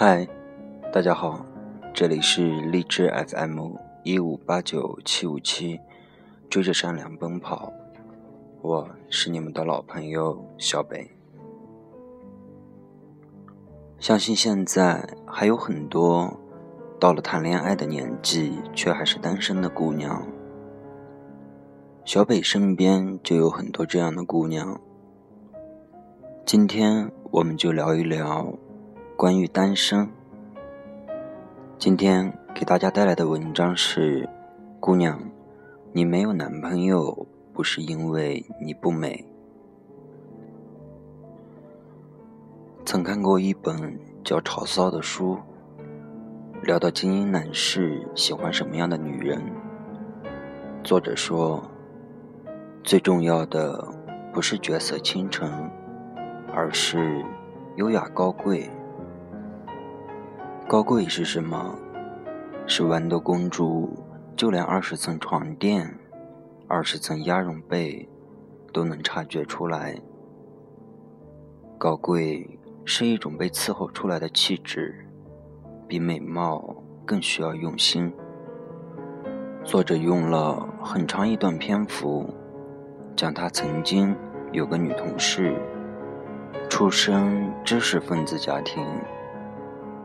嗨，大家好，这里是荔枝 FM 一五八九七五七，追着善良奔跑，我是你们的老朋友小北。相信现在还有很多到了谈恋爱的年纪却还是单身的姑娘，小北身边就有很多这样的姑娘。今天我们就聊一聊关于单身。今天给大家带来的文章是：姑娘，你没有男朋友不是因为你不美。曾看过一本叫《潮骚》的书，聊到精英男士喜欢什么样的女人。作者说，最重要的不是绝色倾城。而是优雅高贵。高贵是什么？是豌豆公主，就连二十层床垫、二十层鸭绒被都能察觉出来。高贵是一种被伺候出来的气质，比美貌更需要用心。作者用了很长一段篇幅，讲他曾经有个女同事。出身知识分子家庭，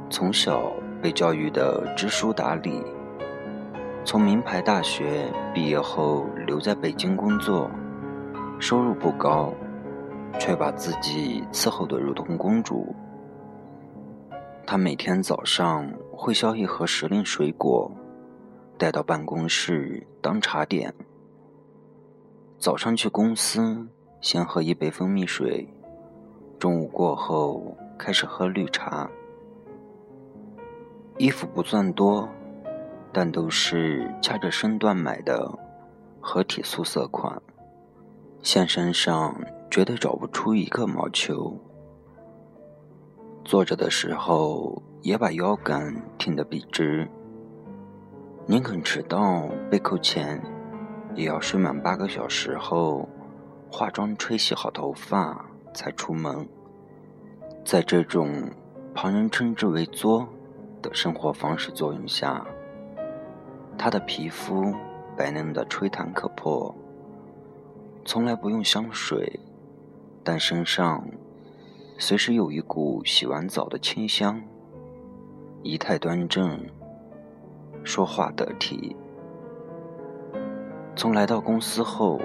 从小被教育的知书达理。从名牌大学毕业后留在北京工作，收入不高，却把自己伺候得如同公主。他每天早上会削一盒时令水果，带到办公室当茶点。早上去公司，先喝一杯蜂蜜水。中午过后开始喝绿茶，衣服不算多，但都是掐着身段买的合体素色款，现身上绝对找不出一个毛球。坐着的时候也把腰杆挺得笔直，宁肯迟到被扣钱，也要睡满八个小时后化妆吹洗好头发。才出门，在这种旁人称之为“作”的生活方式作用下，她的皮肤白嫩的吹弹可破，从来不用香水，但身上随时有一股洗完澡的清香。仪态端正，说话得体。从来到公司后。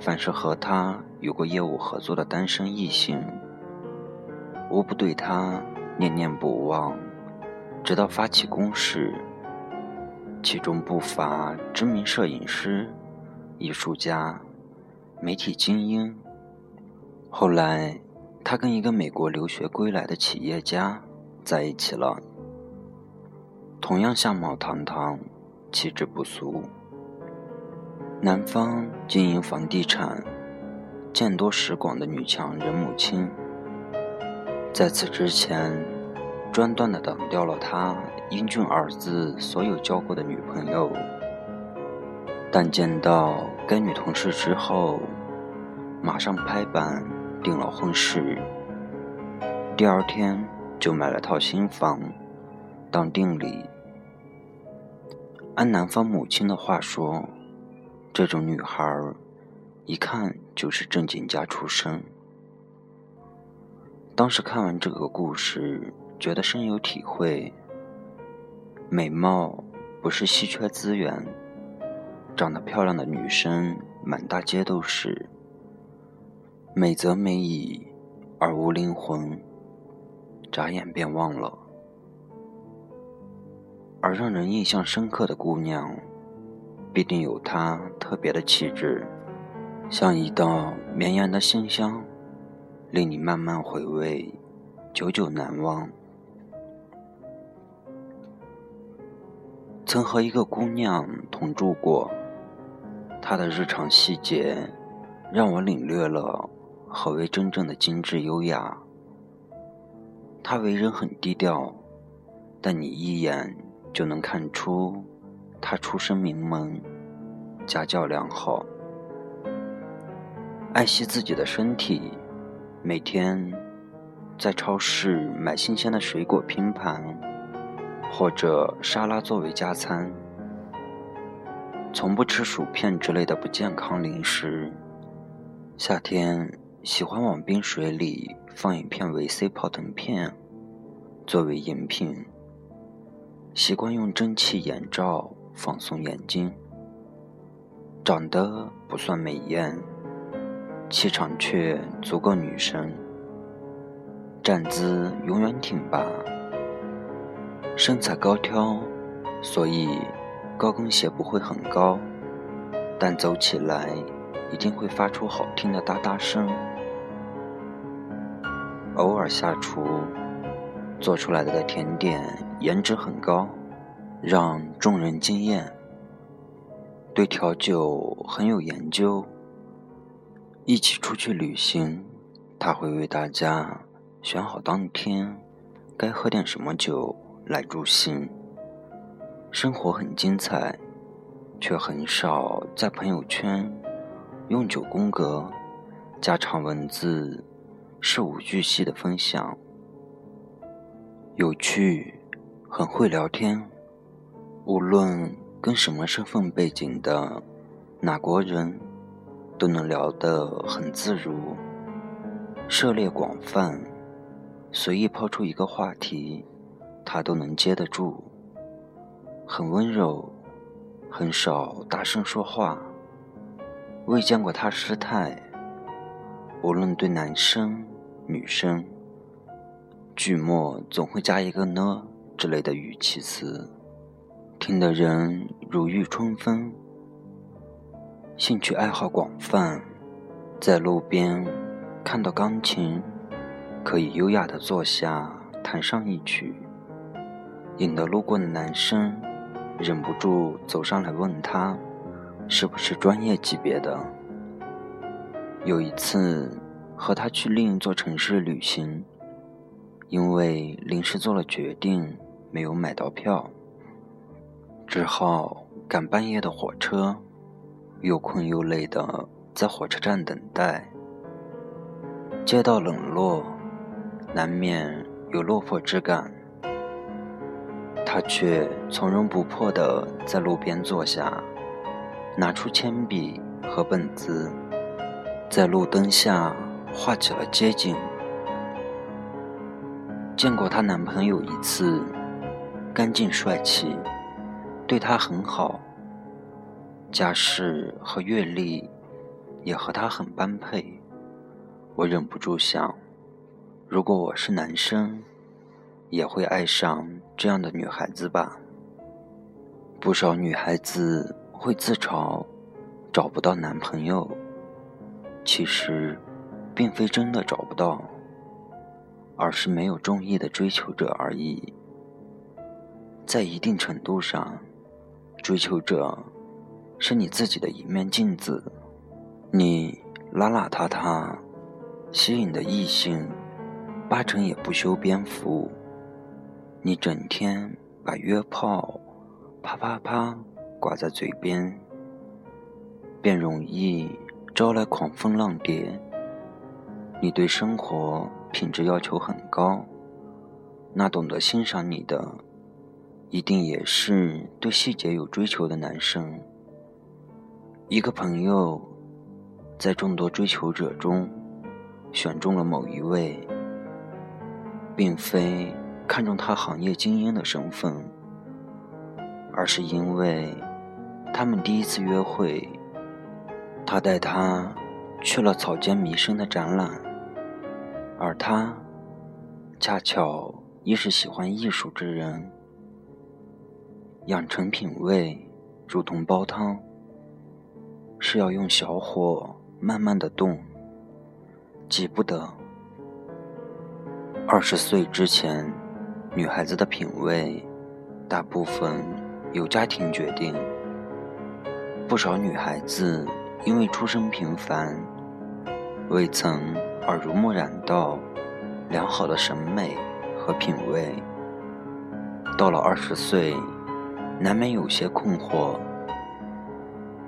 凡是和他有过业务合作的单身异性，无不对他念念不忘，直到发起攻势。其中不乏知名摄影师、艺术家、媒体精英。后来，他跟一个美国留学归来的企业家在一起了，同样相貌堂堂，气质不俗。男方经营房地产，见多识广的女强人母亲，在此之前，专断的挡掉了他英俊儿子所有交过的女朋友。但见到该女同事之后，马上拍板定了婚事。第二天就买了套新房，当定礼。按男方母亲的话说。这种女孩，一看就是正经家出身。当时看完这个故事，觉得深有体会。美貌不是稀缺资源，长得漂亮的女生满大街都是。美则美矣，而无灵魂，眨眼便忘了。而让人印象深刻的姑娘。必定有她特别的气质，像一道绵延的馨香，令你慢慢回味，久久难忘。曾和一个姑娘同住过，她的日常细节让我领略了何为真正的精致优雅。她为人很低调，但你一眼就能看出。她出身名门，家教良好，爱惜自己的身体，每天在超市买新鲜的水果拼盘，或者沙拉作为加餐，从不吃薯片之类的不健康零食。夏天喜欢往冰水里放一片维 C 泡腾片作为饮品，习惯用蒸汽眼罩放松眼睛。长得不算美艳，气场却足够女神。站姿永远挺拔，身材高挑，所以高跟鞋不会很高，但走起来一定会发出好听的哒哒声。偶尔下厨，做出来的甜点颜值很高，让众人惊艳。对调酒很有研究，一起出去旅行，他会为大家选好当天该喝点什么酒来助兴。生活很精彩，却很少在朋友圈用九宫格加长文字，事无巨细的分享。有趣，很会聊天，无论。跟什么身份背景的哪国人都能聊得很自如，涉猎广泛，随意抛出一个话题，他都能接得住。很温柔，很少大声说话，未见过他失态。无论对男生女生，句末总会加一个呢之类的语气词。听的人如沐春风，兴趣爱好广泛，在路边看到钢琴，可以优雅的坐下弹上一曲，引得路过的男生忍不住走上来问他，是不是专业级别的？有一次和他去另一座城市旅行，因为临时做了决定，没有买到票。只好赶半夜的火车，又困又累的在火车站等待。街道冷落，难免有落魄之感。他却从容不迫的在路边坐下，拿出铅笔和本子，在路灯下画起了街景。见过她男朋友一次，干净帅气。对她很好，家世和阅历也和她很般配。我忍不住想，如果我是男生，也会爱上这样的女孩子吧。不少女孩子会自嘲找不到男朋友，其实并非真的找不到，而是没有中意的追求者而已。在一定程度上。追求者是你自己的一面镜子，你邋邋遢遢，吸引的异性八成也不修边幅。你整天把约炮啪啪啪挂在嘴边，便容易招来狂风浪蝶。你对生活品质要求很高，那懂得欣赏你的。一定也是对细节有追求的男生。一个朋友在众多追求者中选中了某一位，并非看中他行业精英的身份，而是因为他们第一次约会，他带她去了草间弥生的展览，而他恰巧亦是喜欢艺术之人。养成品味，如同煲汤，是要用小火慢慢的炖，急不得。二十岁之前，女孩子的品味大部分由家庭决定。不少女孩子因为出身平凡，未曾耳濡目染到良好的审美和品味，到了二十岁。难免有些困惑。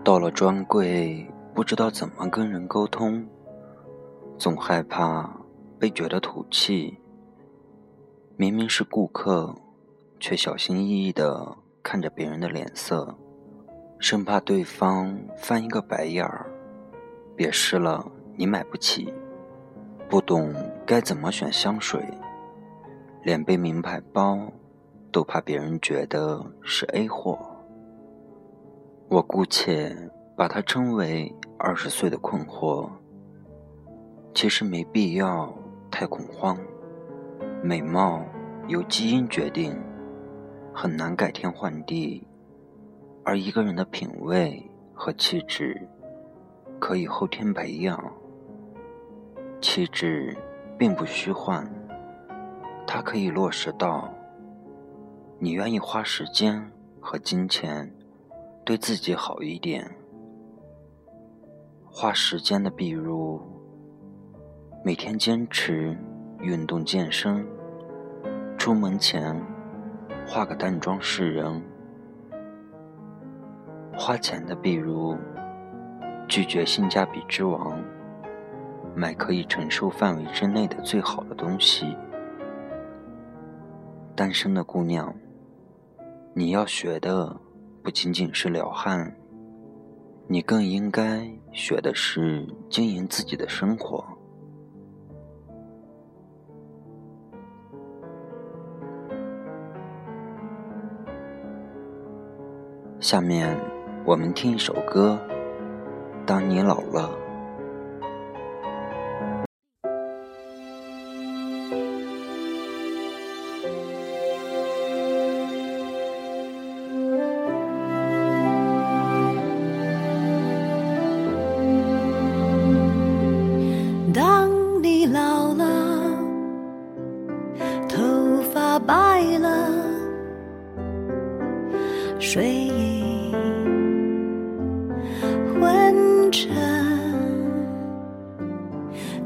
到了专柜，不知道怎么跟人沟通，总害怕被觉得土气，明明是顾客，却小心翼翼地看着别人的脸色，生怕对方翻一个白眼儿，别试了你买不起。不懂该怎么选香水，连背名牌包都怕别人觉得是 A 货。我姑且把它称为二十岁的困惑。其实没必要太恐慌。美貌由基因决定，很难改天换地；而一个人的品味和气质，可以后天培养。气质并不虚幻，它可以落实到你愿意花时间和金钱对自己好一点。花时间的，比如每天坚持运动健身。出门前化个淡妆示人，花钱的，比如拒绝性价比之王，买可以承受范围之内的最好的东西。单身的姑娘，你要学的不仅仅是撩汉，你更应该学的是经营自己的生活。下面，我们听一首歌，《当你老了》。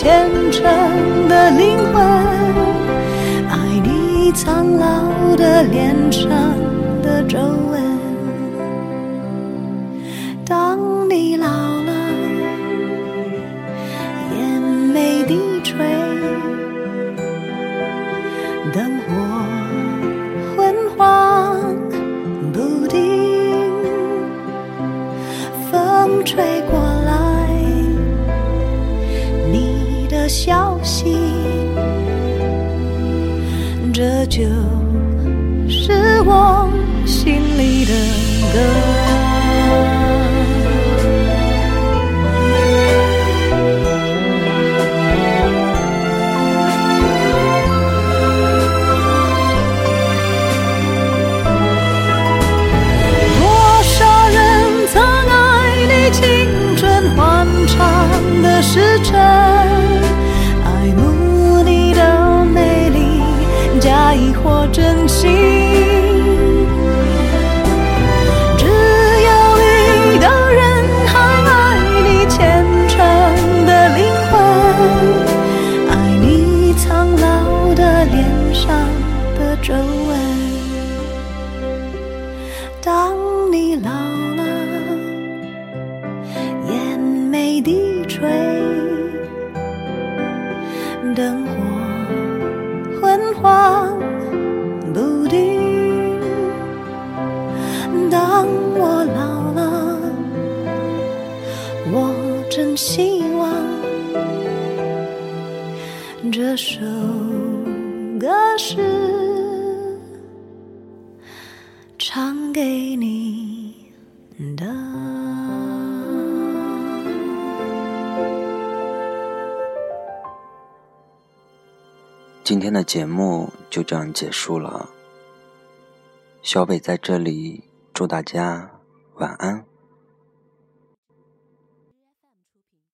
虔诚的灵魂，爱你苍老的脸上的皱纹。就是我心里的歌。多少人曾爱你青春欢畅的时辰。或真心。只有一个人还爱你虔诚的灵魂，爱你苍老的脸上的皱纹。这首歌是唱给你的。今天的节目就这样结束了，小北在这里祝大家晚安。